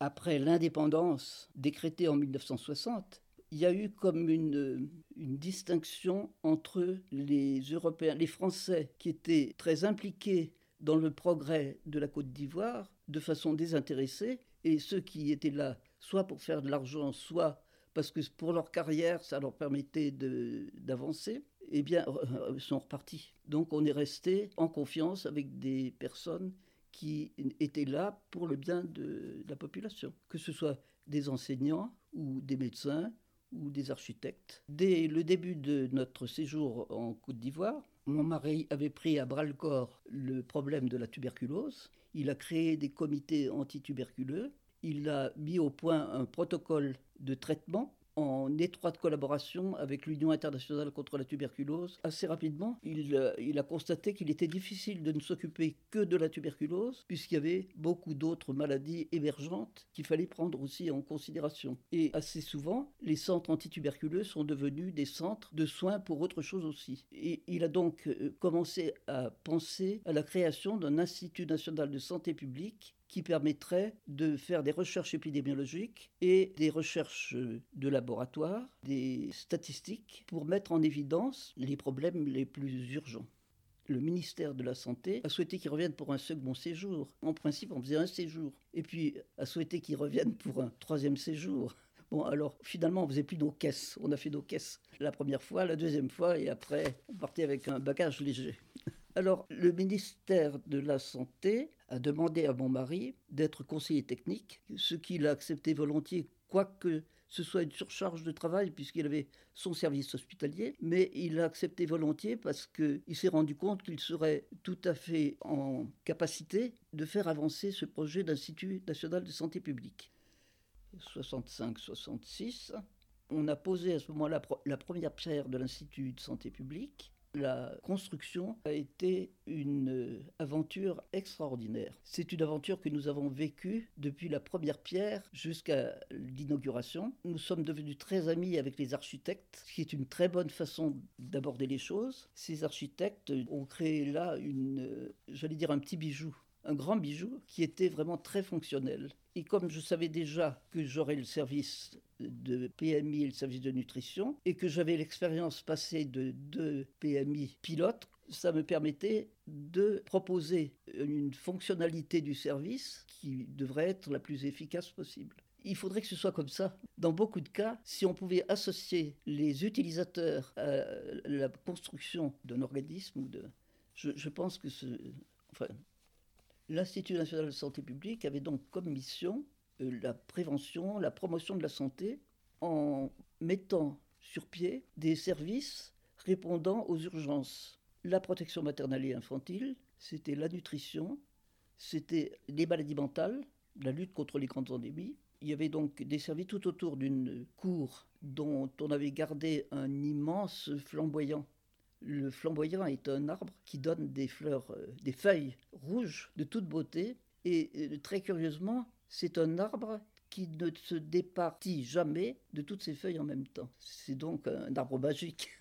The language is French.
après l'indépendance décrétée en 1960, il y a eu comme une, distinction entre les Européens, les Français qui étaient très impliqués dans le progrès de la Côte d'Ivoire de façon désintéressée, et ceux qui étaient là soit pour faire de l'argent, soit parce que pour leur carrière, ça leur permettait d'avancer, eh bien, euh, sont repartis. Donc on est resté en confiance avec des personnes qui étaient là pour le bien de la population, que ce soit des enseignants ou des médecins ou des architectes. Dès le début de notre séjour en Côte d'Ivoire, mon mari avait pris à bras le corps le problème de la tuberculose. Il a créé des comités antituberculeux. Il a mis au point un protocole de traitement en étroite collaboration avec l'Union internationale contre la tuberculose. Assez rapidement, il, euh, il a constaté qu'il était difficile de ne s'occuper que de la tuberculose, puisqu'il y avait beaucoup d'autres maladies émergentes qu'il fallait prendre aussi en considération. Et assez souvent, les centres antituberculeux sont devenus des centres de soins pour autre chose aussi. Et il a donc euh, commencé à penser à la création d'un Institut national de santé publique qui permettrait de faire des recherches épidémiologiques et des recherches de laboratoire, des statistiques pour mettre en évidence les problèmes les plus urgents. Le ministère de la Santé a souhaité qu'ils reviennent pour un second séjour. En principe, on faisait un séjour. Et puis, a souhaité qu'ils reviennent pour un troisième séjour. Bon, alors finalement, on faisait plus nos caisses. On a fait nos caisses la première fois, la deuxième fois, et après, on partait avec un bagage léger. Alors, le ministère de la Santé a demandé à mon mari d'être conseiller technique, ce qu'il a accepté volontiers, quoique ce soit une surcharge de travail puisqu'il avait son service hospitalier, mais il a accepté volontiers parce qu'il s'est rendu compte qu'il serait tout à fait en capacité de faire avancer ce projet d'Institut national de santé publique. 65-66, on a posé à ce moment-là la première pierre de l'Institut de santé publique. La construction a été une aventure extraordinaire. C'est une aventure que nous avons vécue depuis la première pierre jusqu'à l'inauguration. Nous sommes devenus très amis avec les architectes, ce qui est une très bonne façon d'aborder les choses. Ces architectes ont créé là une, j'allais dire un petit bijou un grand bijou qui était vraiment très fonctionnel. Et comme je savais déjà que j'aurais le service de PMI et le service de nutrition, et que j'avais l'expérience passée de deux PMI pilotes, ça me permettait de proposer une fonctionnalité du service qui devrait être la plus efficace possible. Il faudrait que ce soit comme ça. Dans beaucoup de cas, si on pouvait associer les utilisateurs à la construction d'un organisme, je pense que ce, enfin, L'Institut national de santé publique avait donc comme mission euh, la prévention, la promotion de la santé en mettant sur pied des services répondant aux urgences. La protection maternelle et infantile, c'était la nutrition, c'était les maladies mentales, la lutte contre les grandes endémies. Il y avait donc des services tout autour d'une cour dont on avait gardé un immense flamboyant le flamboyant est un arbre qui donne des fleurs, euh, des feuilles rouges de toute beauté. Et euh, très curieusement, c'est un arbre qui ne se départit jamais de toutes ses feuilles en même temps. C'est donc un arbre magique.